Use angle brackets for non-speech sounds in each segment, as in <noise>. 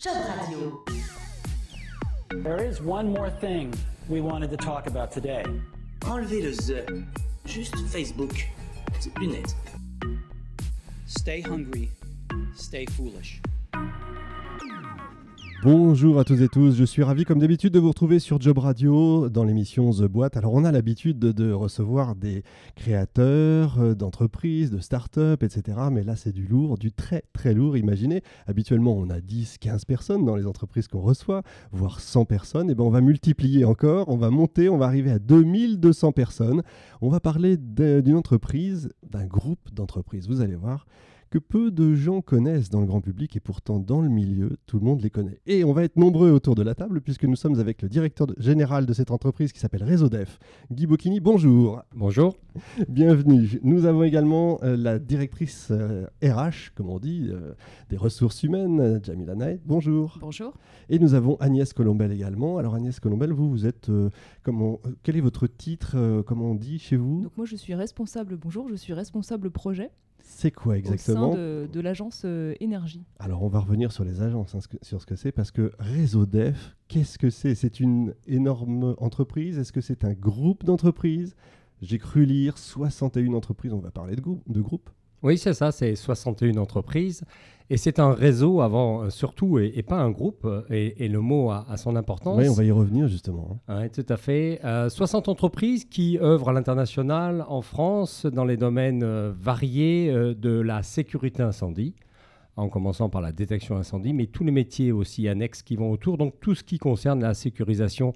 Job Radio. There is one more thing we wanted to talk about today. Enlevez le the. Juste Facebook. C'est plus net. Stay hungry, stay foolish. Bonjour à tous et tous, je suis ravi comme d'habitude de vous retrouver sur Job Radio dans l'émission The Boîte. Alors on a l'habitude de, recevoir des créateurs euh, d'entreprises, de start-up, etc. Mais là c'est du lourd, du très très lourd. Imaginez, habituellement on a 10, 15 personnes dans les entreprises qu'on reçoit, voire 100 personnes. Et bien on va multiplier encore, on va monter, on va arriver à 2200 personnes. On va parler d'une entreprise, d'un groupe d'entreprises. Vous allez voir que peu de gens connaissent dans le grand public et pourtant dans le milieu, tout le monde les connaît. Et on va être nombreux autour de la table puisque nous sommes avec le directeur général de cette entreprise qui s'appelle Réseau Def, Guy Bocchini. Bonjour. Bonjour. Bienvenue. Nous avons également euh, la directrice RH, euh, comme on dit, euh, des ressources humaines, Jamila Knight. Bonjour. Bonjour. Et nous avons Agnès Colombel également. Alors Agnès Colombel, vous, vous êtes, comment, quel est votre titre, comment on dit chez vous? Donc moi je suis responsable, bonjour, je suis responsable projet c'est quoi exactement Au sein de, l'agence euh, énergie. Alors on va revenir sur les agences, hein, sur ce que c'est, parce que Réseau Def, qu'est-ce que c'est? C'est une énorme entreprise? Est-ce que c'est un groupe d'entreprises? J'ai cru lire 61 entreprises, on va parler de, de groupe. Oui, c'est ça, c'est 61 entreprises. Et c'est un réseau avant euh, surtout et, pas un groupe. Euh, et, le mot a, son importance. Oui, on va y revener justement. Hein. Oui, tout à fait. 60 euh, entreprises qui œuvrent à l'international en France dans les domaines variés de la sécurité incendie, en commençant par la détection incendie, mais tous les métiers aussi annexes qui vont autour. Donc tout ce qui concerne la sécurisation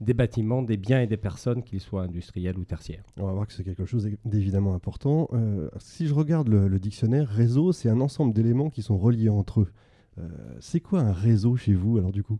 des bâtiments, des biens et des personnes, qu'ils soient industriels ou tertiaires. On va voir que c'est quelque chose d'évidemment important. Euh, si je regarde le, dictionnaire, réseau, c'est un ensemble d'éléments qui sont reliés entre eux. Euh, c'est quoi un réseau chez vous, alors du coup?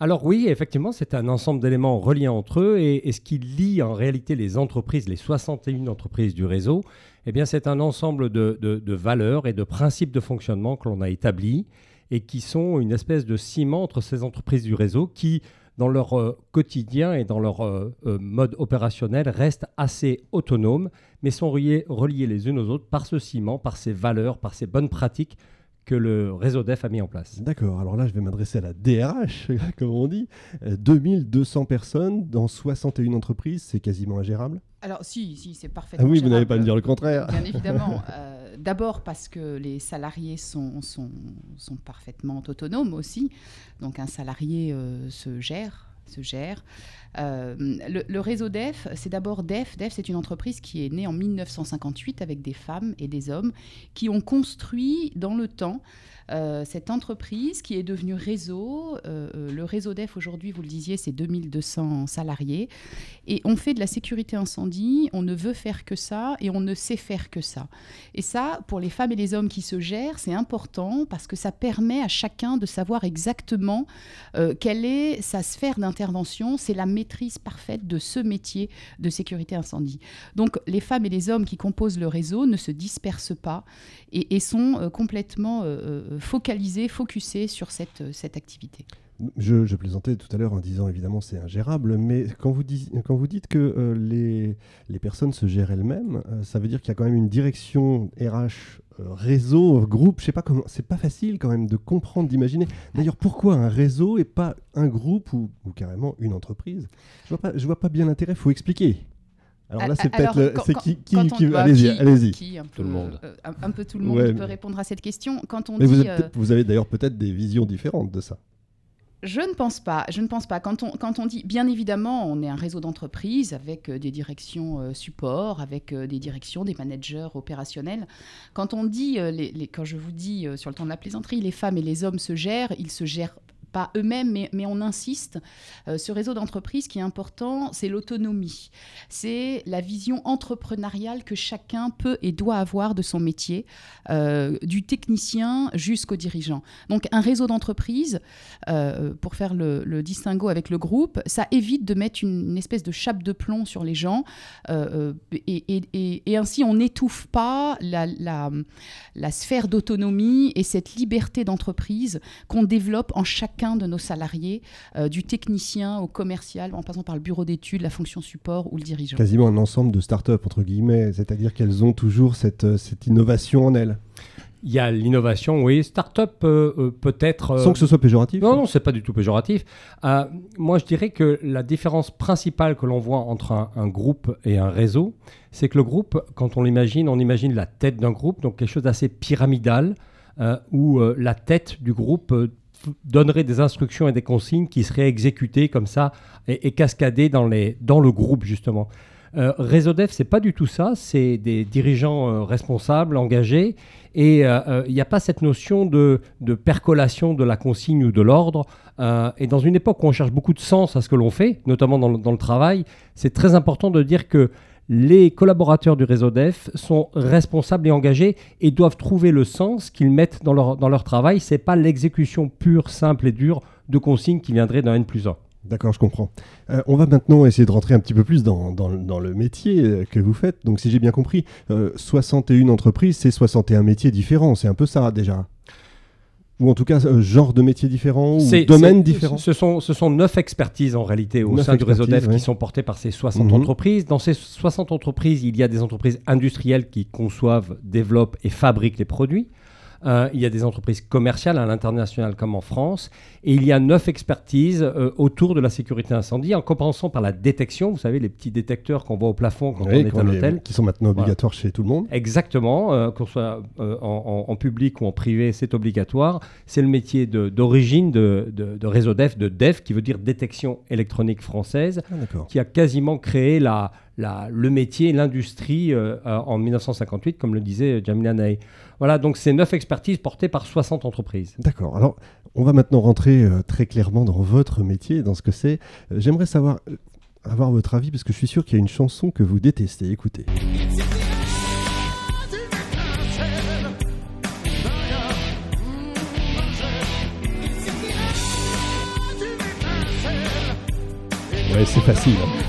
Alors oui, effectivement, c'est un ensemble d'éléments reliés entre eux et, ce qui lie en réalité les entreprises, les 61 entreprises du réseau, eh bien c'est un ensemble de, de, valeurs et de principes de fonctionnement que l'on a établis et qui sont une espèce de ciment entre ces entreprises du réseau qui dans leur euh, quotidien et dans leur euh, euh, mode opérationnel, restent assez autonomes, mais sont reliés, reliés les unes aux autres par ce ciment, par ces valeurs, par ces bonnes pratiques que le réseau DEF a mis en place. D'accord, alors là je vais m'adresser à la DRH, <laughs> comme on dit. 2200 personnes dans 61 entreprises, c'est quasiment ingérable? Alors si, si c'est parfaitement. Ah oui, vous n'allez pas me dire le contraire. Bien évidemment. <laughs> D'abord parce que les salariés sont, parfaitement autonomes aussi. Donc un salarié euh, se gère se gère. Euh, le, réseau DEF, c'est d'abord DEF. DEF, c'est une entreprise qui est née en 1958 avec des femmes et des hommes qui ont construit dans le temps euh, cette entreprise qui est devenue réseau. Euh, euh, le réseau DEF aujourd'hui, vous le disiez, c'est 2200 salariés. Et on fait de la sécurité incendie, on ne veut faire que ça et on ne sait faire que ça. Et ça, pour les femmes et les hommes qui se gèrent, c'est important parce que ça permet à chacun de savoir exactement quelle est sa sphère d'intervention. C'est la maîtrise parfaite de ce métier de sécurité incendie. Donc les femmes et les hommes qui composent le réseau ne se dispersent pas et, sont complètement focaliser, focuser sur cette, euh, cette activité. Je, plaisantais tout à l'heure en disant évidemment c'est ingérable, mais quand vous, quand vous dites que euh, les, les, personnes se gèrent elles-mêmes, euh, ça veut dire qu'il y a quand même une direction RH, réseau, groupe, je sais pas comment, c'est pas facile quand même de comprendre, d'imaginer. D'ailleurs, pourquoi un réseau et pas un groupe ou, ou carrément une entreprise? Je vois pas, je vois pas bien l'intérêt, faut expliquer. Alors là, c'est peut-être. C'est qui, qui, Allez-y, allez-y. Tout le monde. Euh, un, peu tout le monde peut répondre à cette question. Quand on Mais dit, vous, avez, euh, vous avez d'ailleurs peut-être des visions différentes de ça. Je ne pense pas. Je ne pense pas. Quand on, quand on dit, bien évidemment, on est un réseau d'entreprises avec euh, des directions support, avec des directions, des managers opérationnels. Quand on dit, les, quand je vous dis sur le temps de la plaisanterie, les femmes et les hommes se gèrent, ils se gèrent pas eux-mêmes, mais, on insiste. Euh, ce réseau d'entreprise qui est important, c'est l'autonomie. C'est la vision entrepreneuriale que chacun peut et doit avoir de son métier, euh, du technicien jusqu'au dirigeant. Donc un réseau d'entreprise, euh, pour faire le, distinguo avec le groupe, ça évite de mettre une, espèce de chape de plomb sur les gens et, ainsi on n'étouffe pas la sphère d'autonomie et cette liberté d'entreprise qu'on développe en chacun de nos salariés, euh, du technicien au commercial, en passant par le bureau d'études, la fonction support ou le dirigeant. Quasiment un ensemble de start-up, entre guillemets, c'est-à-dire qu'elles ont toujours cette, euh, cette innovation en elles. Il y a l'innovation, oui. Start-up euh, euh, peut-être. euh, Sans que ce soit péjoratif non, non, c'est pas du tout péjoratif. Euh, moi, je dirais que la différence principale que l'on voit entre un, un groupe et un réseau, c'est que le groupe, quand on l'imagine, on imagine la tête d'un groupe, donc quelque chose d'assez pyramidal, euh, où euh, la tête du groupe euh, donnerait des instructions et des consignes qui seraient exécutées comme ça et, cascadées dans, les, dans le groupe, justement. Euh, Réseau c'est pas du tout ça. C'est des dirigeants euh, responsables, engagés, et euh, euh, il n'y a pas cette notion de, de percolation de la consigne ou de l'ordre. Et dans une époque où on cherche beaucoup de sens à ce que l'on fait, notamment dans dans le travail, c'est très important de dire que les collaborateurs du réseau DEF sont responsables et engagés et doivent trouver le sens qu'ils mettent dans leur, dans leur travail. Ce n'est pas l'exécution pure, simple et dure de consignes qui viendraient d'un N plus 1. D'accord, je comprends. Euh, on va maintenant essayer de rentrer un petit peu plus dans, dans le- métier euh, que vous faites. Donc, si j'ai bien compris, euh, 61 entreprises, c'est 61 métiers différents. C'est un peu ça déjà Ou en tout cas, euh, genre de métiers différents ou c'est- différents Ce sont, ce sont neuf expertises en réalité au Neuf sein du réseau DEF ouais. qui sont portées par ces 60 Mhm. entreprises. Dans ces 60 entreprises, il y a des entreprises industrielles qui conçoivent, développent et fabriquent les produits. Euh, il y a des entreprises commerciales à l'international comme en France. Et il y a neuf expertises euh, autour de la sécurité incendie, en commençant par la détection. Vous savez, les petits détecteurs qu'on voit au plafond quand Oui, on est qu'on à l'hôtel. Qui sont maintenant obligatoires chez tout le monde. Exactement, euh, qu'on soit euh, en, en- en public ou en privé, c'est obligatoire. C'est le métier d'origine de, de- de réseau DEF, de DEF, qui veut dire détection électronique française, Ah, qui a quasiment créé la, la- le métier, l'industrie euh, en 1958, comme le disait Jamila Ney. Voilà, donc c'est neuf expertises portées par 60 entreprises. D'accord. Alors, on va maintenant rentrer euh, très clairement dans votre métier, dans ce que c'est. Euh, J'aimerais savoir, euh, avoir votre avis, parce que je suis sûr qu'il y a une chanson que vous détestez. Écoutez. Ouais, c'est facile. hein.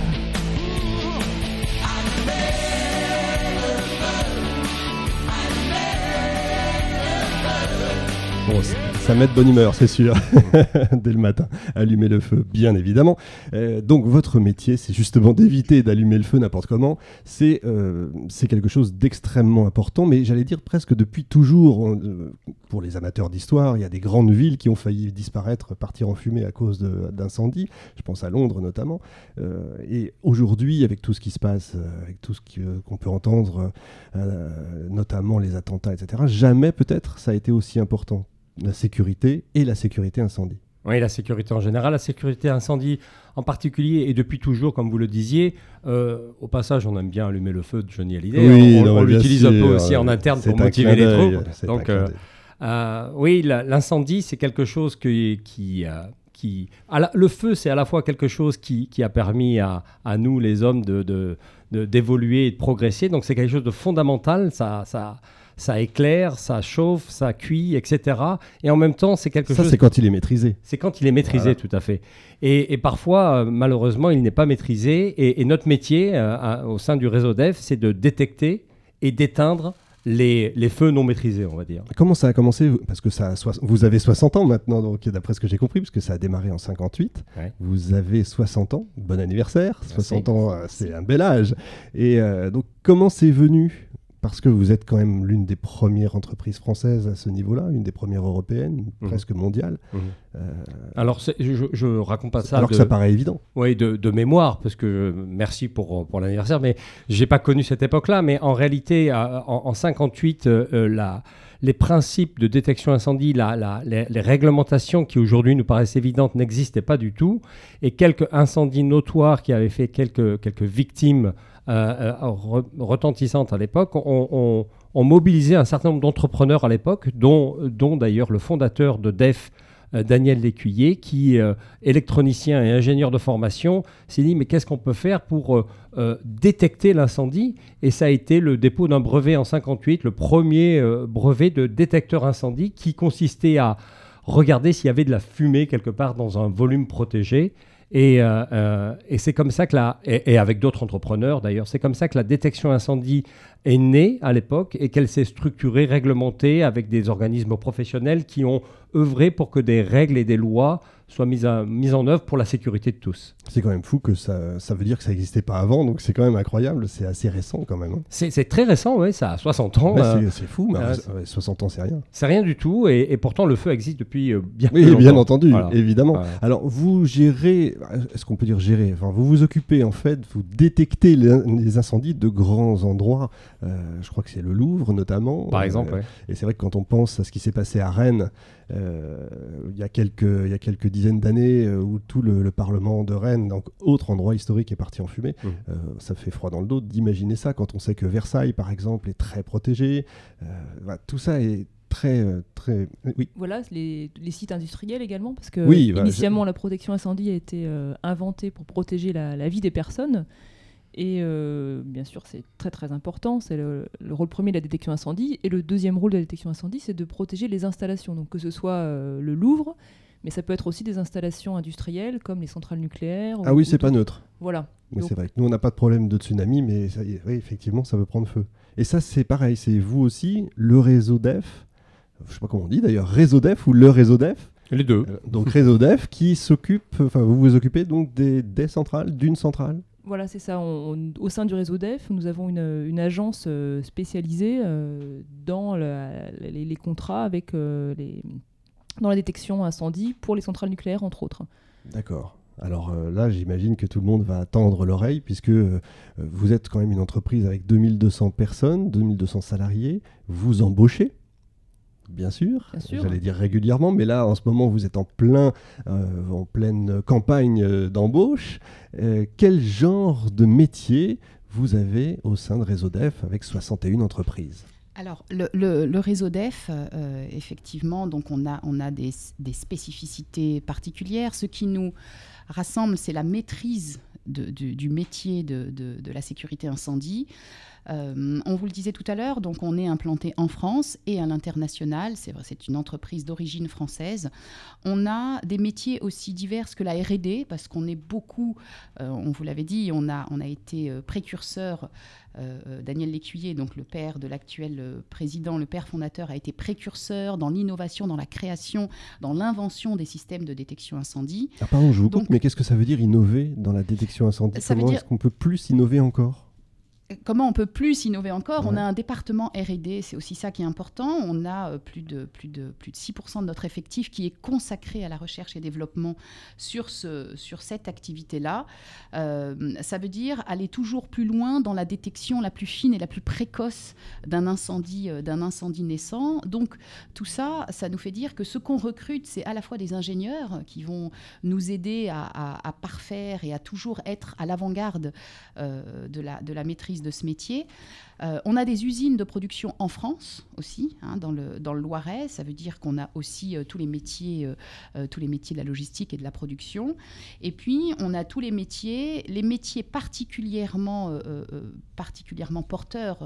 Ça met de bonne humeur, c'est sûr, <laughs> dès le matin. Allumer le feu, bien évidemment. Euh, donc, votre métier, c'est justement d'éviter d'allumer le feu n'importe comment. C'est euh, quelque chose d'extrêmement important, mais j'allais dire presque depuis toujours. Euh, pour les amateurs d'histoire, il y a des grandes villes qui ont failli disparaître, partir en fumée à cause d'incendies. Je pense à Londres notamment. Et aujourd'hui, avec tout ce qui se passe, avec tout ce qu'on peut entendre, notamment les attentats, etc., jamais peut-être ça a été aussi important la sécurité et la sécurité incendie. Oui, la sécurité en général, la sécurité incendie en particulier, et depuis toujours, comme vous le disiez. Euh, au passage, on aime bien allumer le feu de Johnny Hallyday. Oui, on l'utilise un peu aussi en interne pour motiver les troupes. Donc, euh. Euh, oui, l'incendie, c'est quelque chose que- qui... qui la- le feu, c'est à la fois quelque chose qui, qui a permis à, à nous, les hommes, de, de- de- d'évoluer et de progresser. Donc c'est quelque chose de fondamental. Ça, ça, ça éclaire, ça chauffe, ça cuit, etc. Et en même temps, c'est quelque Ça, chose... c'est quand il est maîtrisé. C'est quand il est maîtrisé, Voilà. tout à fait. Et, et parfois, euh, malheureusement, il n'est pas maîtrisé. Et, et notre métier euh, à- au sein du réseau DEF, c'est de détecter et d'éteindre les, les feux non maîtrisés, on va dire. Comment ça a commencé Parce que ça vous avez 60 ans maintenant, donc d'après ce que j'ai compris, puisque ça a démarré en 58. Ouais. Vous avez 60 ans, bon anniversaire. Merci. 60 ans, euh, c'est un bel âge. Et euh, donc, comment c'est venu? Parce que vous êtes quand même l'une des premières entreprises françaises à ce niveau-là, une des premières européennes, Mhm. presque mondiale, Alors, c'est- je, je raconte pas ça alors de, que ça paraît évident. oui, de, de mémoire, parce que merci pour, pour l'anniversaire, mais j'ai pas connu cette époque-là. Mais en réalité, à- en, en 58, euh, euh, la- les principes de détection incendie, la- la- les, les réglementations qui aujourd'hui nous paraissent évidentes n'existaient pas du tout. Et quelques incendies notoires qui avaient fait quelques, quelques victimes euh, euh, re- retentissantes à l'époque ont, ont- ont mobilisé un certain nombre d'entrepreneurs à l'époque, dont, d'ailleurs le fondateur de DEF, euh, Daniel Lécuyer, qui, euh, électronicien et ingénieur de formation, s'est dit mais qu'est-ce qu'on peut faire pour euh, euh, détecter l'incendie? Et ça a été le dépôt d'un brevet en 58, le premier euh, brevet de détecteur incendie qui consistait à regarder s'il y avait de la fumée quelque part dans un volume protégé. Et, euh, euh, et c'est comme ça que la, et avec d'autres entrepreneurs d'ailleurs, c'est comme ça que la détection incendie est née à l'époque et qu'elle s'est structurée, réglementée avec des organismes professionnels qui ont œuvrer pour que des règles et des lois soient mises, à- mises en œuvre pour la sécurité de tous. C'est quand même fou que ça, ça veut dire que ça n'existait pas avant, donc c'est quand même incroyable, c'est assez récent quand même. hein. C'est très récent, oui, ça a 60 ans. Euh, c'est- fou, mais euh, ouais, 60 ans c'est rien. c'est rien du tout, et, et pourtant le feu existe depuis euh, bien Oui, bien entendu, Voilà. évidemment. Voilà. Alors, vous gérez, est-ce qu'on peut dire gérer? Enfin, vous vous occupez, en fait, vous détectez les, les incendies de grands endroits. Euh, je crois que c'est le Louvre, notamment. Par exemple, Euh, ouais. Et c'est vrai que quand on pense à ce qui s'est passé à Rennes, euh, il, y a quelques, il y a quelques dizaines d'années, euh, où tout le, le Parlement de Rennes, donc autre endroit historique, est parti en fumée, Mhm. euh, ça fait froid dans le dos d'imaginer ça quand on sait que Versailles, par exemple, est très protégé. Euh, voilà, tout ça est très, très. Oui. Voilà, les, les sites industriels également, parce que Oui, bah, initialement la protection incendie a été euh, inventée pour protéger la, la vie des personnes. Et euh, bien sûr, c'est très très important. C'est le, le rôle premier de la détection incendie. Et le deuxième rôle de la détection incendie, c'est de protéger les installations. Donc que ce soit euh, le Louvre, mais ça peut être aussi des installations industrielles comme les centrales nucléaires. Ah ou- oui, ou c'est pas neutre. Voilà. Oui, c'est vrai que nous, on n'a pas de problème de tsunami, mais ça oui, effectivement, ça veut prendre feu. Et ça, c'est pareil, c'est vous aussi, le réseau DEF, je sais pas comment on dit d'ailleurs, réseau DEF ou le réseau DEF? Les deux. Euh, Donc réseau DEF qui s'occupe, enfin vous vous occupez donc des, des centrales, d'une centrale? Voilà, c'est ça. Au sein du réseau DEF, nous avons une, agence euh, spécialisée euh, dans les, contrats avec euh, dans la détection incendie pour les centrales nucléaires, entre autres. D'accord. Alors là, j'imagine que tout le monde va tendre l'oreille puisque vous êtes quand même une entreprise avec 2200 personnes, 2200 salariés, vous embauchez. Bien sûr, Bien sûr. j'allais dire régulièrement, mais là en ce moment vous êtes en, plein, euh, en pleine campagne euh, d'embauche. Euh, quel genre de métier vous avez au sein de Réseau Def avec 61 entreprises? Alors, le, le- le réseau DEF, euh, effectivement, donc on a, on a des, des spécificités particulières. Ce qui nous rassemble, c'est la maîtrise de- du, du métier de, de- de la sécurité incendie. Euh, on vous le disait tout à l'heure, donc on est implanté en France et à l'international. C'est vrai, c'est une entreprise d'origine française. On a des métiers aussi divers que la R&D, parce qu'on est beaucoup, euh, on vous l'avait dit, on a, on a été euh, précurseur euh, Daniel Lécuyer, donc le père de l'actuel président, le père fondateur, a été précurseur dans l'innovation, dans la création, dans l'invention des systèmes de détection incendie. Ah pardon, je vous coupe, Donc- mais qu'est-ce que ça veut dire innover dans la détection incendie? Ça Comment dire- est-ce qu'on peut plus innover encore? Comment on peut plus innover encore On a un département R&D, c'est aussi ça qui est important. On a euh, plus de, plus, de, plus de 6% de notre effectif qui est consacré à la recherche et développement sur, ce, sur cette activité-là. Euh, ça veut dire aller toujours plus loin dans la détection la plus fine et la plus précoce d'un incendie, euh, d'un incendie naissant. Donc tout ça, ça nous fait dire que ce qu'on recrute, c'est à la fois des ingénieurs qui vont nous aider à, à- à parfaire et à toujours être à l'avant-garde euh, de, la, de la maîtrise de ce métier. Euh, on a des usines de production en France aussi, hein, dans, le, dans le Loiret. Ça veut dire qu'on a aussi euh, tous, les métiers, euh, tous les métiers de la logistique et de la production. Et puis, on a tous les métiers, les métiers particulièrement, particulièrement porteurs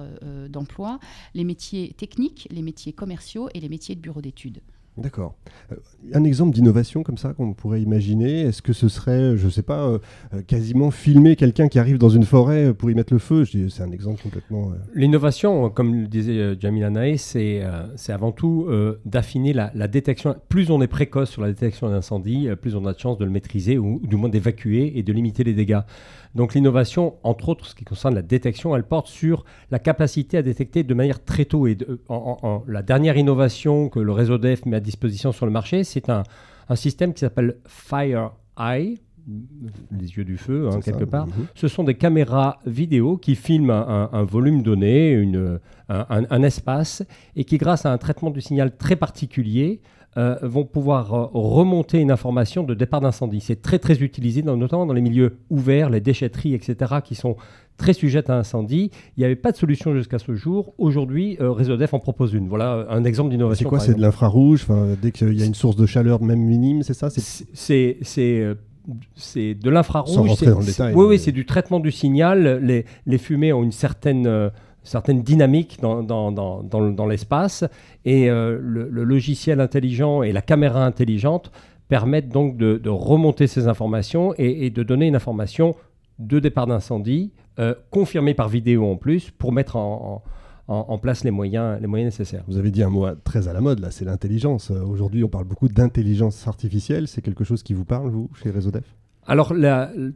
d'emploi, les métiers techniques, les métiers commerciaux et les métiers de bureau d'études. D'accord. Euh, un exemple d'innovation comme ça qu'on pourrait imaginer, est-ce que ce serait, je ne sais pas, euh, euh, quasiment filmer quelqu'un qui arrive dans une forêt pour y mettre le feu? C'est un exemple complètement... L'innovation, comme le disait Jamila Nae, c'est avant tout d'affiner la, détection. Plus on est précoce sur la détection d'incendie, plus on a de chances de le maîtriser ou du moins d'évacuer et de limiter les dégâts. Donc l'innovation, entre autres, ce qui concerne la détection, elle porte sur la capacité à détecter de manière très tôt. Et de- en- en- en- la dernière innovation que le réseau DEF met à disposition sur le marché, c'est un, un système qui s'appelle Fire Eye, les yeux du feu, hein, quelque ça. part. Mhm. Ce sont des caméras vidéo qui filment un, un- un volume donné, une, un, un- un espace, et qui, grâce à un traitement du signal très particulier, euh, vont pouvoir euh, remonter une information de départ d'incendie. C'est très très utilisé, dans- notamment dans les milieux ouverts, les déchetteries, etc., qui sont très sujettes à incendie. Il n'y avait pas de solution jusqu'à ce jour. Aujourd'hui, euh, Réseau Def en propose une. Voilà un exemple C'est d'innovation. quoi par C'est de l'infrarouge? Dès qu'il y a une source de chaleur, même minime, c'est ça? C'est C'est- C'est c'est, euh, c'est de Sans l'infrarouge. rentrer c'est- dans le c'est- détail, Oui, mais- oui, c'est du traitement du signal. Les, les fumées ont une certaine, certaine dynamique dans, dans, dans, dans le- dans l'espace. Et euh, le, logiciel intelligent et la caméra intelligente permettent donc de, de remonter ces informations et, de donner une information de départ d'incendie, euh, confirmée par vidéo en plus, pour mettre en, en, place les moyens, les moyens nécessaires. Vous avez dit un mot très à la mode, là, c'est l'intelligence. Euh, Aujourd'hui, on parle beaucoup d'intelligence artificielle. C'est quelque chose qui vous parle, vous, chez RéseauDef Alors,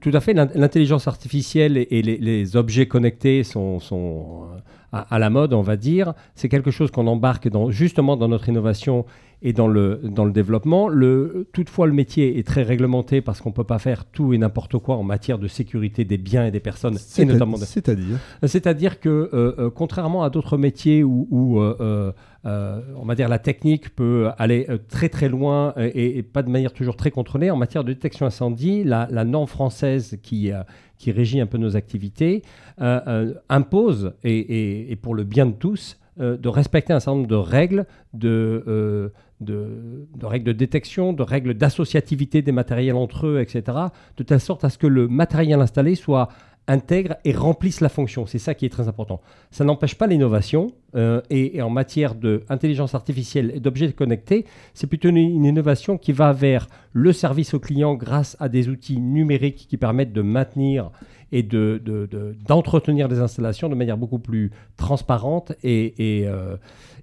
tout à fait, l'in- l'intelligence artificielle et, les, objets connectés sont, euh, à, la mode, on va dire. C'est quelque chose qu'on embarque justement dans notre innovation et dans le, dans le développement. Le, toutefois, le métier est très réglementé parce qu'on ne peut pas faire tout et n'importe quoi en matière de sécurité des biens et des personnes, et C'est- notamment de- C'est-à-dire c'est-à-dire que, euh, euh, contrairement à d'autres métiers où, où, euh, euh, euh, on va dire la technique peut aller euh, très très loin euh, et, et pas de manière toujours très contrôlée, en matière de détection incendie, la, la norme française qui, euh, qui régit un peu nos activités euh, euh, impose, et, et- et pour le bien de tous, euh, de respecter un certain nombre de règles de, euh, de, règles de détection, de règles d'associativité des matériels entre eux, etc., de telle sorte à ce que le matériel installé soit intègre et remplisse la fonction. C'est ça qui est très important. Ça n'empêche pas l'innovation. euh, et, en matière d'intelligence artificielle et d'objets connectés, c'est plutôt une innovation qui va vers le service au client grâce à des outils numériques qui permettent de maintenir et de- de- de- d'entretenir les installations de manière beaucoup plus transparente et, et, euh,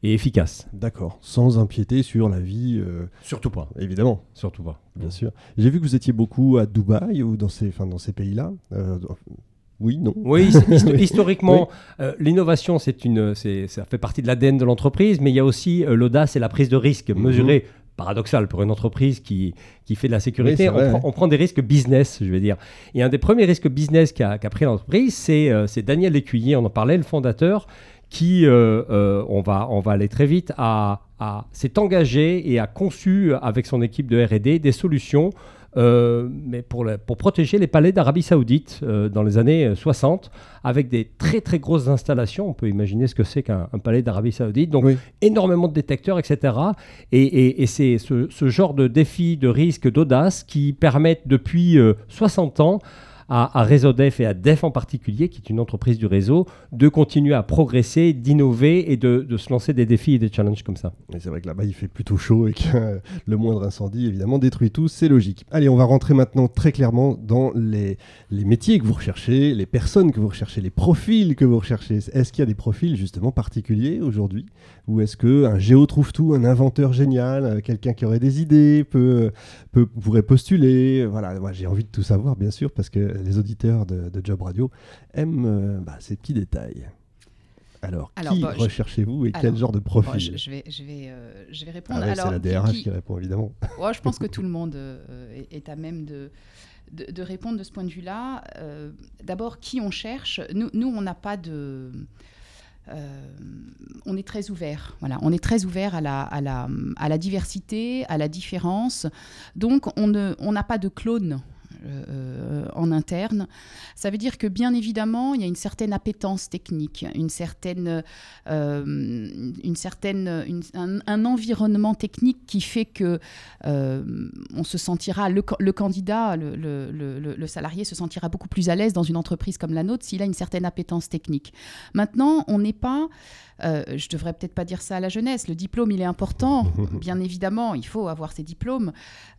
et efficace. D'accord. Sans empiéter sur la vie, euh, Surtout pas. évidemment, Surtout pas. bien sûr. J'ai vu que vous étiez beaucoup à Dubaï ou dans ces, enfin, dans ces pays-là. Euh, oui, non Oui, his- histo- <laughs> historiquement, euh, l'innovation, c'est une, c'est, ça fait partie de l'ADN de l'entreprise, mais il y a aussi euh, l'audace et la prise de risque Mhm. mesurée. Paradoxal pour une entreprise qui, qui fait de la sécurité, Oui, on, vrai, prend, ouais. on prend des risques business, je vais dire. Et un des premiers risques business qu'a, pris l'entreprise, c'est, euh, c'est Daniel Lécuyer, on en parlait, le fondateur, qui, euh, euh, on, va, on va aller très vite, a, a- s'est engagé et a conçu avec son équipe de R&D des solutions euh, mais pour, pour protéger les palais d'Arabie Saoudite euh, dans les années euh, 60, avec des très très grosses installations. On peut imaginer ce que c'est qu'un un palais d'Arabie Saoudite. Donc Oui. énormément de détecteurs, etc. Et, et- et c'est ce, ce genre de défi, de risque, d'audace qui permettent depuis euh, 60 ans à, à Réseau Def et à Def en particulier, qui est une entreprise du réseau, de continuer à progresser, d'innover et de, se lancer des défis et des challenges comme ça. C'est vrai que là-bas, il fait plutôt chaud et que <laughs> le moindre incendie, évidemment, détruit tout. C'est logique. Allez, on va rentrer maintenant très clairement dans les, les métiers que vous recherchez, les personnes que vous recherchez, les profils que vous recherchez. Est-ce qu'il y a des profils justement particuliers aujourd'hui? Ou est-ce qu'un géo trouve tout, un inventeur génial, euh, quelqu'un qui aurait des idées, peut, peut, pourrait postuler? Voilà, moi j'ai envie de tout savoir, bien sûr, parce que les auditeurs de, de Job Radio aiment euh, bah, ces petits détails. Alors, Alors, qui bah, recherchez-vous et quel genre de Bon, profil? je, je vais, je, vais, euh, je vais ah répondre. ouais, c'est la DRH qui- qui répond évidemment. <laughs> Ouais, je pense que <laughs> tout le monde euh, est, est à même de, de, de répondre de ce point de vue-là. Euh, D'abord, qui on cherche? Nous, nous on n'a pas de. on est très ouvert, voilà. On est très ouvert à la, à la, à la diversité, à la différence. Donc, on n'a pas de clone. Euh, en interne. Ça veut dire que bien évidemment, il y a une certaine appétence technique, une certaine, euh, une certaine, une- un, un environnement technique qui fait que euh, on se sentira, le, ca- le candidat, le, le- le- le- le salarié se sentira beaucoup plus à l'aise dans une entreprise comme la nôtre s'il a une certaine appétence technique. Maintenant, on n'est pas, euh, je devrais peut-être pas dire ça à la jeunesse, le diplôme il est important, <laughs> bien évidemment, il faut avoir ses diplômes,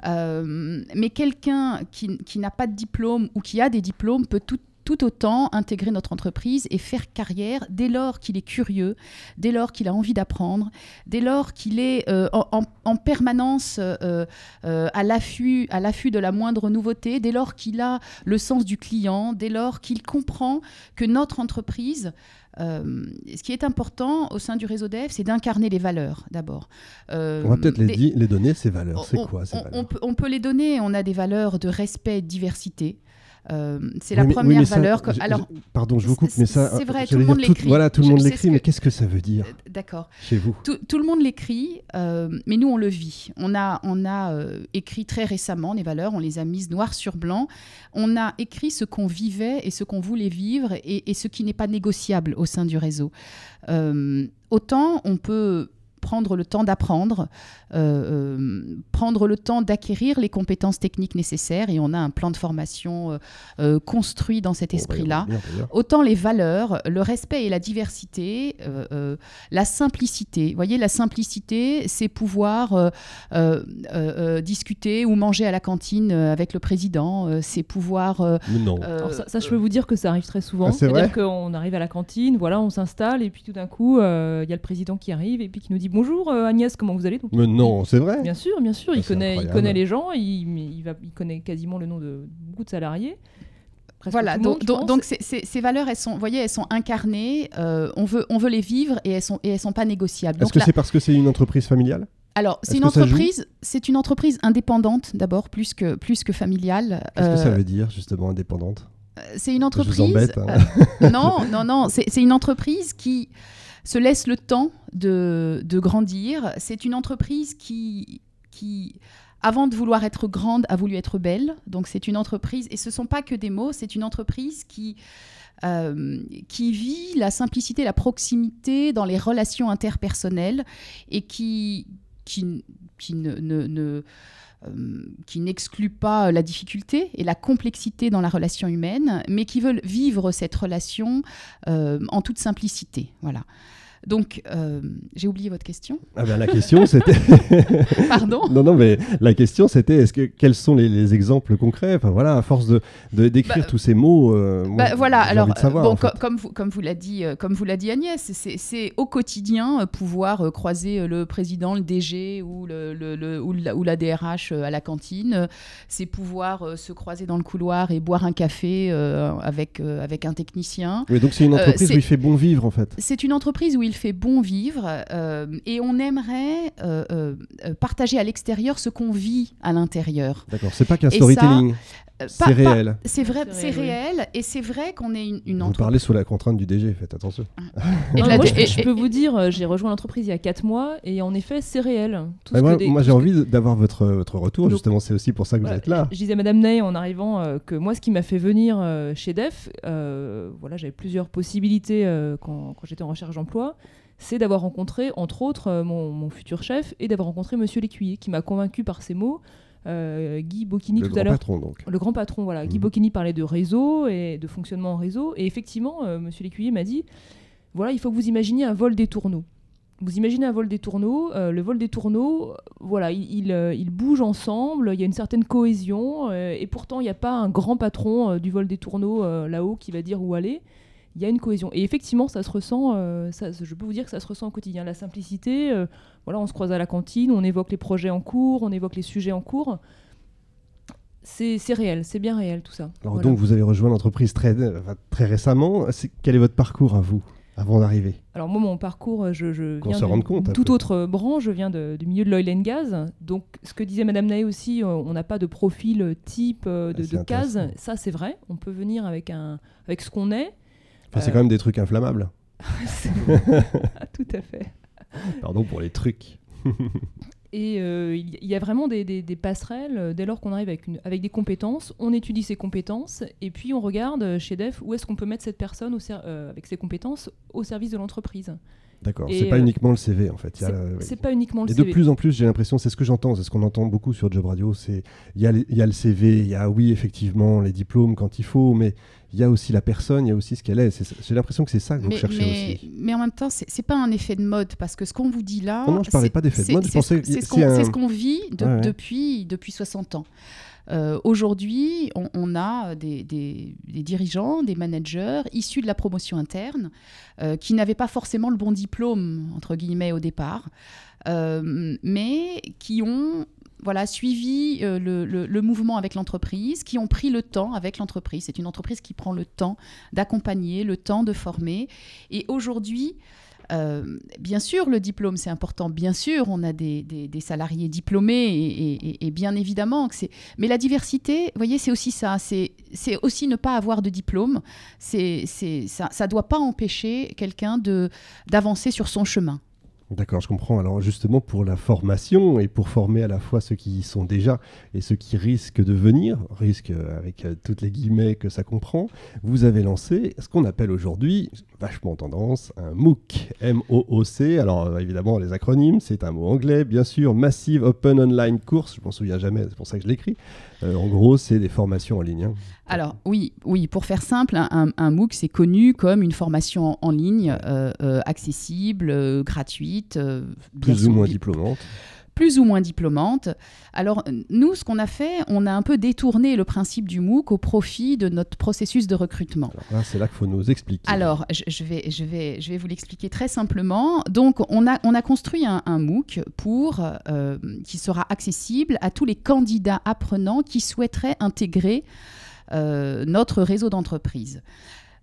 Euh, mais quelqu'un qui, qui n'a pas de diplôme ou qui a des diplômes peut tout tout autant intégrer notre entreprise et faire carrière dès lors qu'il est curieux, dès lors qu'il a envie d'apprendre, dès lors qu'il est euh, en, en- en permanence euh, euh, à l'affût de la moindre nouveauté, dès lors qu'il a le sens du client, dès lors qu'il comprend que notre entreprise, euh, ce qui est important au sein du réseau DEF, c'est d'incarner les valeurs d'abord. Euh, On va peut-être les, donner, ces valeurs. C'est on- quoi ces on- valeurs? on peut, on peut les donner. On a des valeurs de respect de diversité. Euh, c'est la mais- première ça, valeur. que- alors, je- pardon, je vous coupe, mais ça. c'est vrai, tout le monde l'écrit. Voilà, tout le monde l'écrit, mais que- qu'est-ce que ça veut dire euh, d'accord. chez vous? Tout, tout le monde l'écrit, euh, mais nous on le vit. On a, on a euh, écrit très récemment des valeurs, on les a mises noir sur blanc. On a écrit ce qu'on vivait et ce qu'on voulait vivre et, et ce qui n'est pas négociable au sein du réseau. Autant on peut prendre le temps d'apprendre, euh, euh, prendre le temps d'acquérir les compétences techniques nécessaires. Et on a un plan de formation euh, euh, construit dans cet esprit-là. Autant les valeurs, le respect et la diversité, euh, euh, la simplicité. Vous voyez, la simplicité, c'est pouvoir euh, euh, euh, euh, discuter ou manger à la cantine avec le président. euh, c'est pouvoir. euh, non. euh, Alors ça, ça, je peux vous dire que ça arrive très souvent. Ah, c'est C'est-à-dire qu'on arrive à la cantine, voilà, on s'installe et puis tout d'un coup, euh, il y a le président qui arrive et puis qui nous dit bonjour euh, Agnès, comment vous allez Donc, Mais non, c'est vrai. Bien sûr, bien sûr, Ah, il, connaît, il connaît les gens, il, il, va, il connaît quasiment le nom de beaucoup de salariés. Presque Voilà, donc, monde, donc- ces- ces- ces valeurs, elles sont, vous voyez, elles sont incarnées. euh, on veut, on veut les vivre et elles sont, et elles sont pas négociables. Est-ce que là- c'est parce que c'est une entreprise familiale? Alors, c'est une entreprise, c'est une entreprise indépendante d'abord, plus que, plus que familiale. Qu'est-ce que ça Euh, veut dire, justement, indépendante? C'est une Je entreprise. vous embête. hein. euh, non, non, non. C'est c'est une entreprise qui se laisse le temps de, grandir. C'est une entreprise qui, qui, avant de vouloir être grande, a voulu être belle. Donc c'est une entreprise, et ce ne sont pas que des mots, c'est une entreprise qui, euh, qui vit la simplicité, la proximité dans les relations interpersonnelles et qui, qui, qui ne... qui n'exclut pas la difficulté et la complexité dans la relation humaine, mais qui veulent vivre cette relation euh, en toute simplicité. Voilà. Donc, euh, j'ai oublié votre question. Ah ben, la question, c'était. <laughs> Pardon non, non, mais la question, c'était est-ce que quels sont les, les exemples concrets? Enfin voilà, à force de d'écrire Bah, tous ces mots, euh, Bah, voilà, envie alors de savoir. bon, en fait. co- comme vous comme vous l'a dit euh, comme vous l'a dit Agnès, c'est- au quotidien euh, pouvoir croiser le président, le DG ou le, le- le- ou la, ou la DRH à la cantine, c'est pouvoir se croiser dans le couloir et boire un café avec avec un technicien. Oui, donc c'est une entreprise où il fait bon vivre en fait. C'est une entreprise où il fait bon vivre euh, et on aimerait euh, euh, partager à l'extérieur ce qu'on vit à l'intérieur. D'accord, c'est pas qu'un storytelling, c'est pas- pas- réel. C'est vrai, C'est c'est réel, et c'est vrai qu'on est une, une Vous entreprise. parlez sous la contrainte du DG, faites attention. <laughs> et Non, la- moi, je, et- je et- peux vous dire, euh, j'ai rejoint l'entreprise il y a 4 mois et en effet, c'est réel. Tout Bah, ce moi, des- j'ai envie d'avoir votre, votre retour, Donc, justement, c'est aussi pour ça que Voilà, vous êtes là. Je, je disais à Madame Ney en arrivant euh, que moi, ce qui m'a fait venir euh, chez DEF, euh, voilà, j'avais plusieurs possibilités euh, quand, quand j'étais en recherche d'emploi, c'est d'avoir rencontré, entre autres, euh, mon, mon futur chef et d'avoir rencontré Monsieur Lécuyer, qui m'a convaincu par ses mots. Euh, Guy Bocchini Le tout grand à l'heure patron, donc. le grand patron, voilà. Guy Mhm. Bocchini parlait de réseau et de fonctionnement en réseau. Et effectivement, euh, Monsieur Lécuyer m'a dit voilà, il faut que vous imaginiez un vol des tourneaux. Vous imaginez un vol des tourneaux. euh, le vol des tourneaux, voilà, il, il, euh, il bouge ensemble. Il y a une certaine cohésion. et pourtant, il n'y a pas un grand patron du vol des tourneaux là-haut qui va dire où aller. Il y a une cohésion. Et effectivement, ça se ressent. euh, ça, je peux vous dire que ça se ressent au quotidien. La simplicité. euh, voilà, on se croise à la cantine, on évoque les projets en cours, on évoque les sujets en cours c'est réel, c'est bien réel tout ça. Alors Voilà. donc, vous avez rejoint l'entreprise très, très récemment. Quel est votre parcours à vous, avant d'arriver? Alors moi, mon parcours, je, je viens se rende d'une compte un toute peu. autre branche, je viens de- du milieu de l'oil and gas. Donc ce que disait Madame Naé aussi, euh, on n'a pas de profil type de, Ah, de case. Ça c'est vrai, on peut venir avec, un, avec ce qu'on est. Enfin, C'est Euh, quand même des trucs inflammables. <laughs> Tout à fait. Pardon pour les trucs. <laughs> Et euh, il y- a vraiment des, des- des passerelles euh, dès lors qu'on arrive avec, une, avec des compétences, on étudie ces compétences et puis on regarde chez DEF où est-ce qu'on peut mettre cette personne au euh, avec ses compétences au service de l'entreprise. D'accord, c'est pas euh, uniquement le CV en fait. C'est pas uniquement le Et de CV. plus en plus, j'ai l'impression, c'est ce que j'entends, c'est ce qu'on entend beaucoup sur Job Radio, c'est il y, a les- il y a le CV, il y a oui effectivement les diplômes quand il faut, mais il y a aussi la personne, il y a aussi ce qu'elle est. J'ai l'impression que c'est ça que vous mais, cherchez mais- aussi. mais en même temps, c'est pas un effet de mode parce que ce qu'on vous dit là. Non, non, je parlais c'est- pas d'effet de mode, je c'est ce- pensais que C'est ce qu'on un- ce qu'on vit de- Ouais, ouais. Depuis, depuis 60 ans. Euh, Aujourd'hui, on, on a des, des- des dirigeants, des managers issus de la promotion interne euh, qui n'avaient pas forcément le bon diplôme, entre guillemets, au départ, euh, mais qui ont voilà, suivi euh, le, le- mouvement avec l'entreprise, qui ont pris le temps avec l'entreprise. C'est une entreprise qui prend le temps d'accompagner, le temps de former. Et aujourd'hui, euh, bien sûr, le diplôme, c'est important. Bien sûr, on a des, des- salariés diplômés et, bien évidemment que c'est. Mais la diversité, vous voyez, c'est aussi ça. C'est aussi ne pas avoir de diplôme. C'est ça ne doit pas empêcher quelqu'un d'avancer sur son chemin. D'accord, je comprends. Alors justement pour la formation et pour former à la fois ceux qui y sont déjà et ceux qui risquent de venir, risque euh, avec euh, toutes les guillemets que ça comprend, vous avez lancé ce qu'on appelle aujourd'hui, vachement tendance, un MOOC, M-O-O-C. Alors euh, évidemment les acronymes, c'est un mot anglais, bien sûr, Massive Open Online Course, je m'en souviens jamais, c'est pour ça que je l'écris. Euh, en gros, c'est des formations en ligne. hein. Alors oui, oui, pour faire simple, un, MOOC c'est connu comme une formation en, ligne euh, euh, accessible, gratuite, bien Plus ou moins diplômante. Plus ou moins diplômante. Alors nous, ce qu'on a fait, on a un peu détourné le principe du MOOC au profit de notre processus de recrutement. C'est là qu'il faut nous expliquer. Alors, je, je vais, je, vais, je vais vous l'expliquer très simplement. Donc, on a, on a construit un, un MOOC pour, euh, qui sera accessible à tous les candidats apprenants qui souhaiteraient intégrer euh, notre réseau d'entreprises.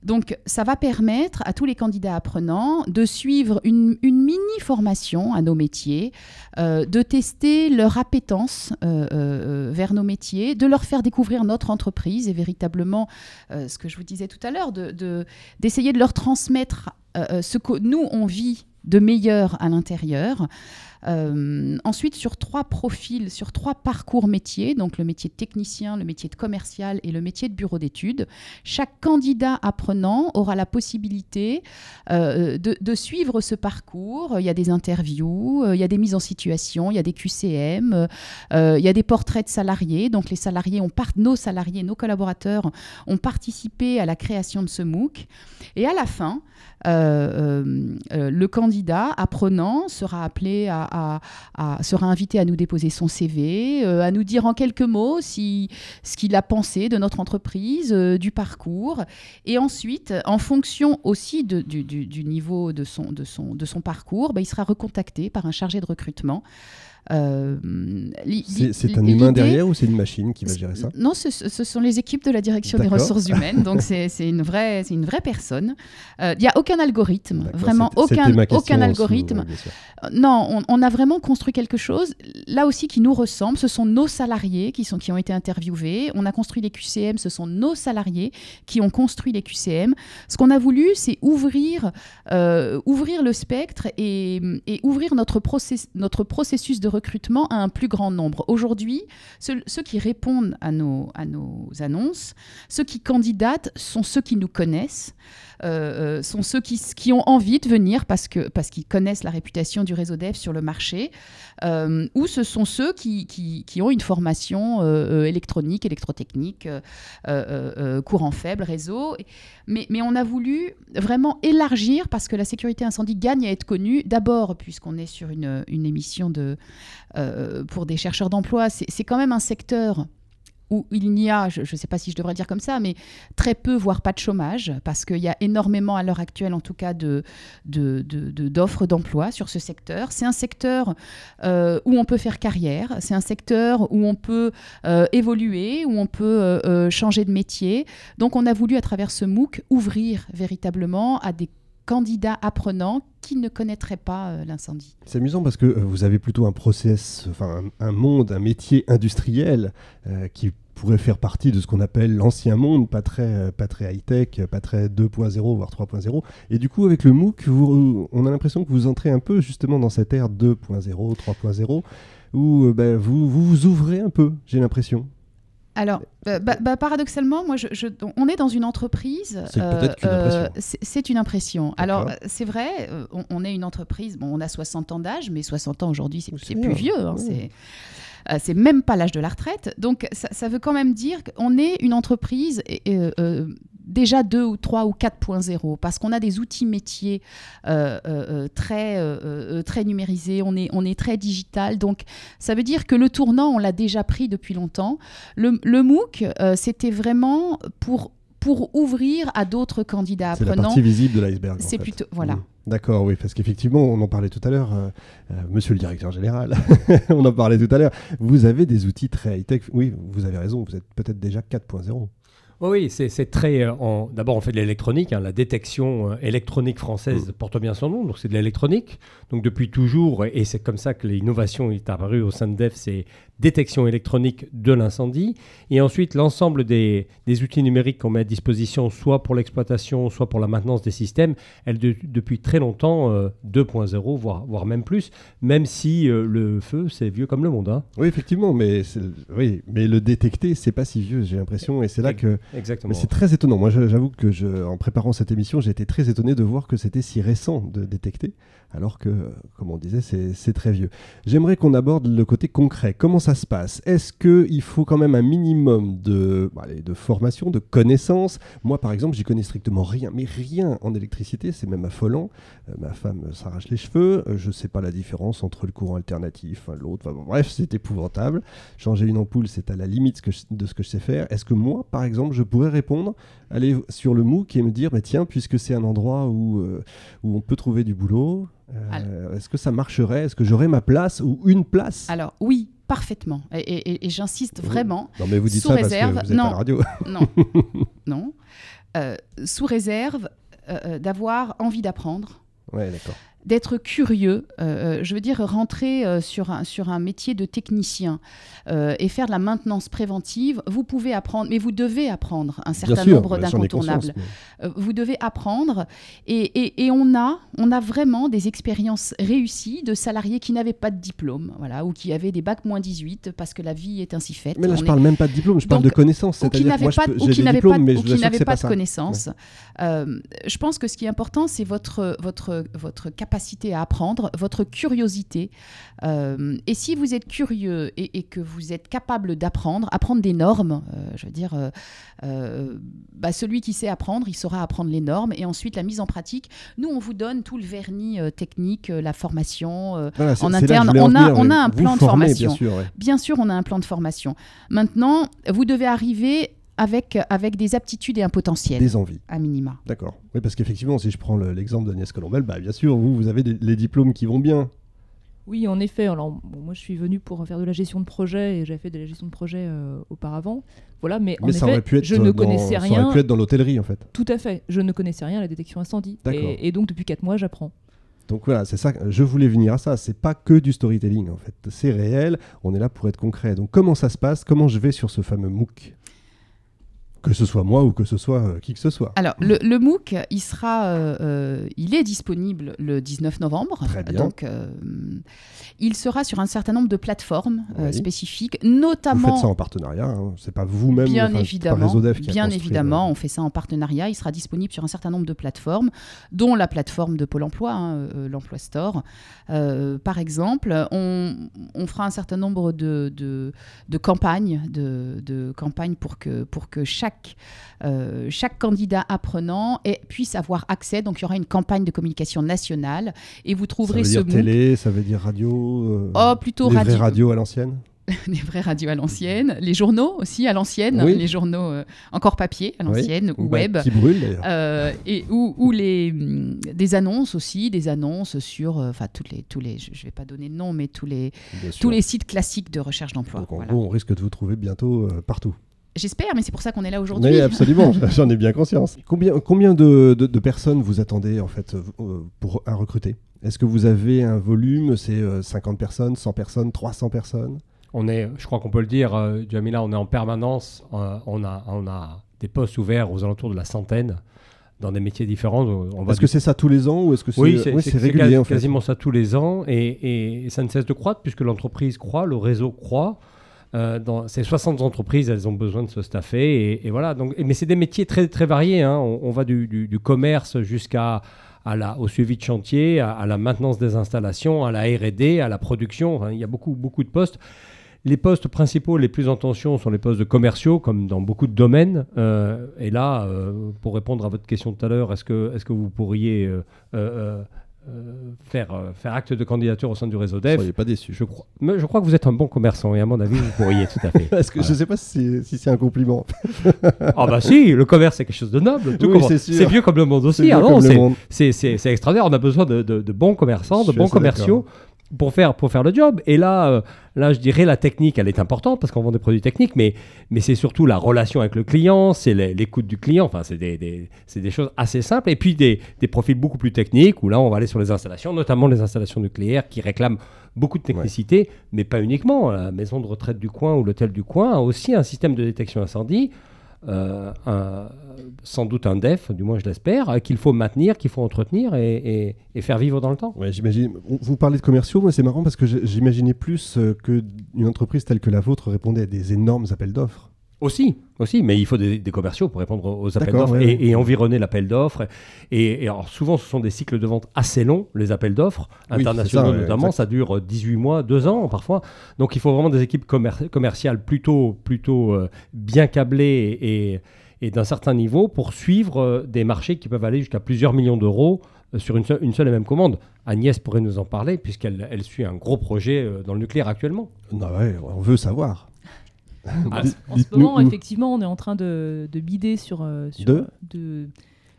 Donc, ça va permettre à tous les candidats apprenants de suivre une, mini-formation à nos métiers, euh, de tester leur appétence euh, euh, vers nos métiers, de leur faire découvrir notre entreprise et véritablement, ce que je vous disais tout à l'heure, de, de- d'essayer de leur transmettre ce que nous, on vit de meilleur à l'intérieur. Euh, ensuite, sur trois profils, sur trois parcours métiers, donc le métier de technicien, le métier de commercial et le métier de bureau d'études, chaque candidat apprenant aura la possibilité euh, de, suivre ce parcours. Il y a des interviews, euh, il y a des mises en situation, il y a des QCM, il y a des portraits de salariés. Donc les salariés ont part, nos salariés, nos collaborateurs ont participé à la création de ce MOOC. Et à la fin, le candidat apprenant sera appelé à, sera invité à nous déposer son CV, euh, à nous dire en quelques mots ce qu'il a pensé de notre entreprise, euh, du parcours. Et ensuite, en fonction aussi du, niveau de son, de son, de son parcours, ben, il sera recontacté par un chargé de recrutement. Euh, C'est un humain derrière ou c'est une machine qui va gérer ça non, ce, ce sont les équipes de la direction des ressources humaines. Donc, c'est une, vraie- une vraie personne. Euh, Il n'y a aucun algorithme, vraiment aucun, aucun algorithme. ouais. Euh, Non, on, on a vraiment construit quelque chose, là aussi, qui nous ressemble. Ce sont nos salariés qui, sont, qui ont été interviewés. On a construit les QCM, ce sont nos salariés qui ont construit les QCM. Ce qu'on a voulu, c'est ouvrir, euh, ouvrir le spectre et, et ouvrir notre, process- notre processus de recrutement à un plus grand nombre. Aujourd'hui, ceux, qui répondent à nos, à nos annonces, ceux qui candidatent sont ceux qui nous connaissent, euh, euh, sont ceux qui, qui ont envie de venir parce que parce qu'ils connaissent la réputation du réseau dev sur le marché, euh, ou ce sont ceux qui, qui, qui ont une formation électronique, électrotechnique, courant faible, réseau. Mais, mais on a voulu vraiment élargir parce que la sécurité incendie gagne à être connue. D'abord, puisqu'on est sur une, une émission de, euh, pour des chercheurs d'emploi, c'est quand même un secteur où il n'y a, je ne sais pas si je devrais dire comme ça, mais très peu, voire pas de chômage, parce qu'il y a énormément à l'heure actuelle, en tout cas, de, de- de- de- d'offres d'emploi sur ce secteur. C'est un secteur euh, où on peut faire carrière, c'est un secteur où on peut euh, évoluer, où on peut changer de métier. Donc on a voulu, à travers ce MOOC, ouvrir véritablement à des candidats apprenants ne connaîtraient pas euh, l'incendie. C'est amusant parce que euh, vous avez plutôt un process, enfin un, un monde, un métier industriel euh, qui pourrait faire partie de ce qu'on appelle l'ancien monde, pas très, pas très high-tech, pas très 2.0, voire 3.0. Et du coup, avec le MOOC, on a l'impression que vous entrez un peu justement dans cette ère 2.0, 3.0, où ben, vous vous ouvrez un peu, j'ai l'impression. Alors, euh, bah- bah, paradoxalement, moi, je, je- on est dans une entreprise. C'est c'est- c'est une impression. Alors, euh, c'est vrai, euh, on, on est une entreprise. Bon, on a 60 ans d'âge, mais 60 ans aujourd'hui, c'est plus bien. vieux. hein, Oui. c'est euh, c'est même pas l'âge de la retraite. Donc, ça, ça veut quand même dire qu'on est une entreprise et- et, euh, euh, déjà 2 ou 3 ou 4.0 parce qu'on a des outils métiers euh, euh, euh, très, euh, très numérisés, on est, on est très digital. Donc, ça veut dire que le tournant, on l'a déjà pris depuis longtemps. Le, le MOOC, c'était vraiment pour, pour ouvrir à d'autres candidats C'est la apprenants. partie visible de l'iceberg. C'est plutôt. Voilà. Mm. D'accord, oui, parce qu'effectivement, on en parlait tout à l'heure, euh, euh, monsieur le directeur général, <laughs> on en parlait tout à l'heure, vous avez des outils très high-tech. Oui, vous avez raison, vous êtes peut-être déjà 4.0. Oui, c'est très. euh, D'abord, on fait de l'électronique. hein, la détection euh, électronique française Mm. porte bien son nom. Donc, c'est de l'électronique. Donc, depuis toujours, et c'est comme ça que l'innovation est apparue au sein de DEF, c'est détection électronique de l'incendie. Et ensuite, l'ensemble des, des outils numériques qu'on met à disposition, soit pour l'exploitation, soit pour la maintenance des systèmes, elle de- depuis très longtemps euh, 2.0, voire, voire même plus, même si euh, le feu, c'est vieux comme le monde. hein. Oui, effectivement, mais, oui, mais le détecter, c'est pas si vieux, j'ai l'impression. Et c'est là que. Exactement. Mais c'est très étonnant. Moi, j'avoue que je, en préparant cette émission, j'ai été très étonné de voir que c'était si récent de détecter, alors que, comme on disait, c'est très vieux. J'aimerais qu'on aborde le côté concret. Comment ça se passe? Est-ce qu'il faut quand même un minimum de, bah, de formation, de connaissances? Moi, par exemple, j'y connais strictement rien, mais rien en électricité, c'est même affolant. Euh, ma femme s'arrache les cheveux, euh, je sais pas la différence entre le courant alternatif, enfin, l'autre, bref, c'est épouvantable. Changer une ampoule, c'est à la limite de ce que je sais faire. Est-ce que moi, par exemple, je pourrais répondre, aller sur le MOOC et me dire, bah, tiens, puisque c'est un endroit où, euh, où on peut trouver du boulot, euh, est-ce que ça marcherait? Est-ce que j'aurais ma place ou une place? Alors oui, parfaitement. Et, et- et- et j'insiste vraiment. Non, mais vous dites sous ça réserve- parce que vous êtes non. à la radio. <laughs> Non, non. Euh, sous réserve euh, d'avoir envie d'apprendre, ouais, d'accord. D'être curieux. euh, euh, je veux dire rentrer euh, sur un sur un métier de technicien euh, et faire de la maintenance préventive. Vous pouvez apprendre, mais vous devez apprendre un certain sûr, nombre d'incontournables. mais- vous devez apprendre et, et- et on a on a vraiment des expériences réussies de salariés qui n'avaient pas de diplôme voilà ou qui avaient des bacs moins 18 parce que la vie est ainsi faite Mais là, On je est- parle même pas de diplôme, je parle de connaissances. ou qui n'avaient pas, ou qui n'avaient pas, de connaissances. Euh, je pense que ce qui est important, c'est votre, votre, votre capacité à apprendre, votre curiosité. Euh, et si vous êtes curieux et, et que vous êtes capable d'apprendre, apprendre des normes, euh, je veux dire, euh, bah, celui qui sait apprendre, il saura apprendre les normes et ensuite la mise en pratique. Nous, on vous donne tout le vernis technique, la formation. Voilà, en interne, on a- on a un plan de formation. Bien sûr, ouais. Bien sûr, on a un plan de formation. Maintenant, vous devez arriver avec, avec des aptitudes et un potentiel, Des envies. à minima. D'accord. Oui, parce qu'effectivement, si je prends le- l'exemple d'Agnès Colombel, bah, bien sûr, vous, vous avez des- les diplômes qui vont bien. Oui, en effet. Alors, bon, moi, je suis venue pour faire de la gestion de projet et j'avais fait de la gestion de projet euh, auparavant. Voilà, mais, en ça effet, aurait pu être je ne dans- connaissais Ça rien. aurait pu être dans l'hôtellerie, en fait. Tout à fait. Je ne connaissais rien à la détection incendie. Et donc, depuis 4 mois, j'apprends. Donc voilà, c'est ça. Je voulais venir à ça. C'est pas que du storytelling, en fait. C'est réel. On est là pour être concret. Donc comment ça se passe? Comment je vais sur ce fameux MOOC? Que ce soit moi ou que ce soit euh, qui que ce soit. Alors, le, le MOOC, il sera, euh, euh, il est disponible le 19 novembre. Très bien. Donc, euh, il sera sur un certain nombre de plateformes Oui. spécifiques, Vous notamment. faites ça en partenariat. hein. C'est pas vous-même. Bien enfin, évidemment, Réseau Dev qui bien évidemment, on fait ça en partenariat. Il sera disponible sur un certain nombre de plateformes, dont la plateforme de Pôle Emploi, hein, l'Emploi Store. Par exemple, on, on fera un certain nombre de, de, de campagnes, de, de campagnes pour que, pour que chaque, euh, chaque candidat apprenant puisse avoir accès. Donc, il y aura une campagne de communication nationale et vous Ça trouverez veut ce dire MOOC. télé, ça veut dire radio. euh, Oh, plutôt les vraies radio. radios à l'ancienne. <laughs> les vraies radios à l'ancienne, les journaux aussi à l'ancienne, Oui. les journaux euh, encore papier à l'ancienne ou Bah, web. Qui brûle d'ailleurs. Euh, et ou, ou les hum, des annonces aussi, des annonces sur, euh, enfin toutes les tous les, je, je vais pas donner de nom, mais tous les bien sûr. tous les sites classiques de recherche d'emploi. Donc en voilà. gros, on risque de vous trouver bientôt partout. J'espère, mais c'est pour ça qu'on est là aujourd'hui. Oui, absolument, <laughs> <laughs> j'en ai bien conscience. Combien, combien de, de- de personnes vous attendez en fait euh, pour un recruter Est-ce que vous avez un volume? C'est euh, 50 personnes, 100 personnes, 300 personnes? On est, je crois qu'on peut le dire, euh, Jamila, on est en permanence. euh, on, a, on a des postes ouverts aux alentours de la centaine dans des métiers différents. On va Est-ce du- que c'est ça tous les ans ou est-ce que c'est oui, c'est oui, régulier quasi- en fait? quasiment ça tous les ans et, et ça ne cesse de croître puisque l'entreprise croît, le réseau croît. Euh, dans ces 60 entreprises, elles ont besoin de se staffer et, voilà. Donc, mais c'est des métiers très très variés. hein. On, va du, commerce jusqu'à au suivi de chantier, à, la maintenance des installations, à la R&D, à la production. Enfin, il y a beaucoup beaucoup de postes. Les postes principaux les plus en tension sont les postes commerciaux, comme dans beaucoup de domaines. Euh, et là, euh, pour répondre à votre question tout à l'heure, est-ce que, est que vous pourriez faire, euh, faire acte de candidature au sein du réseau Dev Soyez pas déçus. je crois, mais je crois que vous êtes un bon commerçant et à mon avis, vous pourriez tout à fait. <laughs> Parce que Voilà. je sais pas si c'est si c'est un compliment. Ah bah si, le commerce c'est quelque chose de noble. Oui, c'est sûr. c'est vieux comme le monde aussi. Ah c'est- extraordinaire. On a besoin de, de- de bons commerçants, de bons commerciaux pour faire, pour faire le job. Et là, euh, là, je dirais la technique, elle est importante parce qu'on vend des produits techniques, mais, mais c'est surtout la relation avec le client, c'est l'é- l'écoute du client. Enfin, c'est des, des choses assez simples. Et puis des, des profils beaucoup plus techniques où là, on va aller sur les installations, notamment les installations nucléaires qui réclament beaucoup de technicité, mais pas uniquement. La maison de retraite du coin ou l'hôtel du coin a aussi un système de détection incendie. Euh, un- sans doute un DEF, du moins je l'espère, euh, qu'il faut maintenir, qu'il faut entretenir et, faire vivre dans le temps. J'imagine. Vous parlez de commerciaux, moi c'est marrant parce que j'imaginais plus euh, que une entreprise telle que la vôtre répondait à des énormes appels d'offres. Aussi, aussi, mais il faut des, des commerciaux pour répondre aux appels d'offres ouais, et, environner l'appel d'offres. Et, et alors souvent, ce sont des cycles de vente assez longs, les appels d'offres, Oui, internationaux ça, notamment, exact. ça dure 18 mois, 2 ans parfois. Donc il faut vraiment des équipes commer- commerciales plutôt, plutôt euh, bien câblées et, d'un certain niveau pour suivre euh, des marchés qui peuvent aller jusqu'à plusieurs millions d'euros euh, sur une seule, une seule et même commande. Agnès pourrait nous en parler puisqu'elle elle suit un gros projet euh, dans le nucléaire actuellement. Non, ouais, on veut savoir. <laughs> Ah, En ce moment, effectivement, on est en train de, de bider sur, euh, sur- De de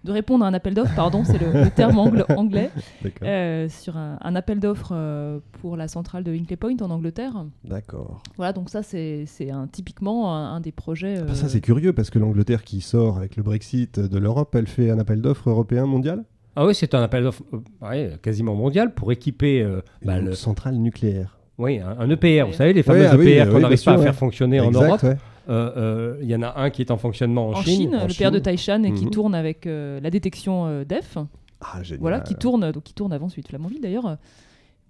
de répondre à un appel d'offres, pardon, c'est le, le terme angl- anglais, <laughs> D'accord. euh, sur un, un appel d'offres euh, pour la centrale de Hinkley Point en Angleterre. D'accord. Voilà, donc ça, c'est c'est un, typiquement un, un des projets. Ah, euh, Ça c'est curieux parce que l'Angleterre qui sort avec le Brexit de l'Europe, elle fait un appel d'offres européen mondial? Ah oui, c'est un appel d'offres euh, ouais, quasiment mondial pour équiper euh, bah, Une le- centrale nucléaire. Oui, un, un EPR. Vous savez, les fameux ah oui, EPR oui, qu'on n'arrive pas à faire fonctionner en Europe. ouais. Euh, euh, Il y en a un qui est en fonctionnement en, en Chine. Chine, en le Chine. PR de Taishan, et qui Mhm. tourne avec euh, la détection euh, DEF. Ah, génial. Voilà, qui tourne, donc qui tourne avant de Flamanville d'ailleurs,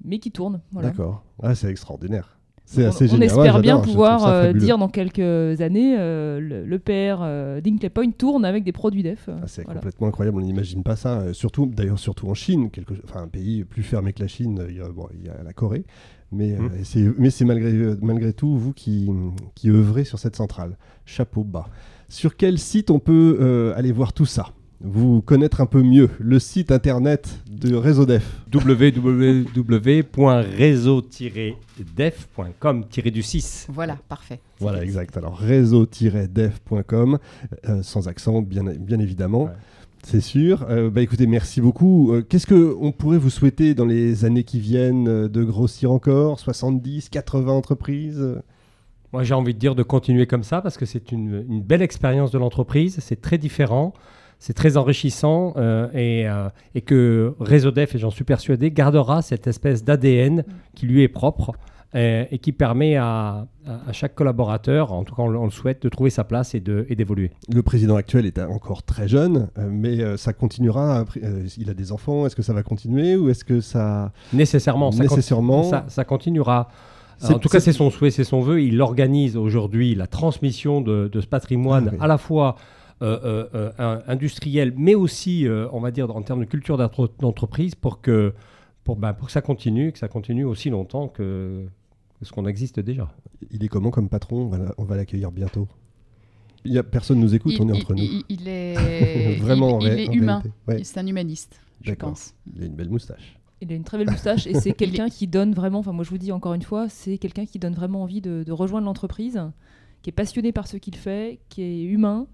mais qui tourne. Voilà. D'accord. Ah, c'est extraordinaire. C'est On, assez on génial. espère Ouais, bien pouvoir dire dans quelques années euh, le, le PR euh, Point tourne avec des produits DEF. euh, Ah, c'est voilà. complètement incroyable, on n'imagine pas ça. Euh, surtout, d'ailleurs, surtout en Chine, quelque... enfin, un pays plus fermé que la Chine, il y a, bon, il y a la Corée. Mais, euh, c'est, mais c'est malgré, euh, malgré tout vous qui, qui œuvrez sur cette centrale. Chapeau bas. Sur quel site on peut euh, aller voir tout ça? Vous connaître un peu mieux le site internet de Réseau Def. www.réseau-def.com du 6. Voilà, parfait. Voilà, exact. Alors réseau-def.com, euh, sans accent, bien, bien évidemment. Ouais. C'est sûr. Euh, bah, écoutez, merci beaucoup. Euh, Qu'est-ce qu'on pourrait vous souhaiter dans les années qui viennent euh, de grossir encore 70, 80 entreprises? Moi, j'ai envie de dire de continuer comme ça parce que c'est une, belle expérience de l'entreprise. C'est très différent, c'est très enrichissant et, et que Réseau Def, et j'en suis persuadé, gardera cette espèce d'ADN qui lui est propre euh, et qui permet à, chaque collaborateur, en tout cas on, le- on le souhaite, de trouver sa place et d'évoluer. Le président actuel est encore très jeune, euh, mais euh, ça continuera. il a des enfants. Est-ce que ça va continuer ou est-ce que ça Nécessairement, ça, nécessairement ça, ça continuera. En tout cas, c'est- son souhait, c'est son vœu. Il organise aujourd'hui la transmission de, de ce patrimoine Ah oui. à la fois euh, euh, euh, industriel, mais aussi, on va dire, en termes de culture d'entre- d'entreprise, pour que, pour, ben, pour que ça continue, que ça continue aussi longtemps que, que ce qu'on existe déjà. Il est comment comme patron? On va l'accueillir bientôt. Il y a personne nous écoute. Il, on est il- entre nous. il- <laughs> est, Vraiment, il, est humain. Ouais, C'est un humaniste, je pense. il a une belle moustache. Il a une très belle moustache et <laughs> c'est quelqu'un qui donne vraiment, enfin moi je vous dis encore une fois, c'est quelqu'un qui donne vraiment envie de, de rejoindre l'entreprise, qui est passionné par ce qu'il fait, qui est humain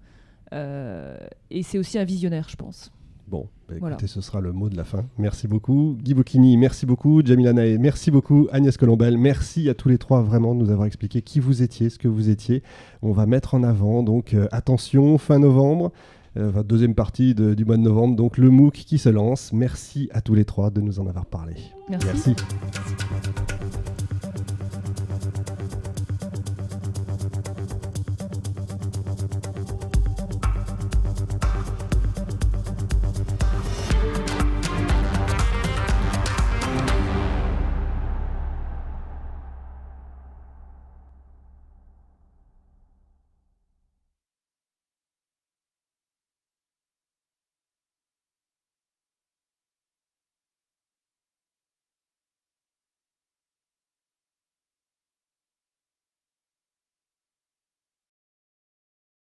euh, et c'est aussi un visionnaire, je pense. Bon, bah, écoutez, Voilà. ce sera le mot de la fin. Merci beaucoup. Guy Bocchini, merci beaucoup. Jamila Nae, merci beaucoup. Agnès Colombel, merci à tous les trois vraiment de nous avoir expliqué qui vous étiez, ce que vous étiez. On va mettre en avant, donc euh, attention, fin novembre, euh, enfin, deuxième partie de- du mois de novembre, donc le MOOC qui se lance. Merci à tous les trois de nous en avoir parlé. Merci. merci.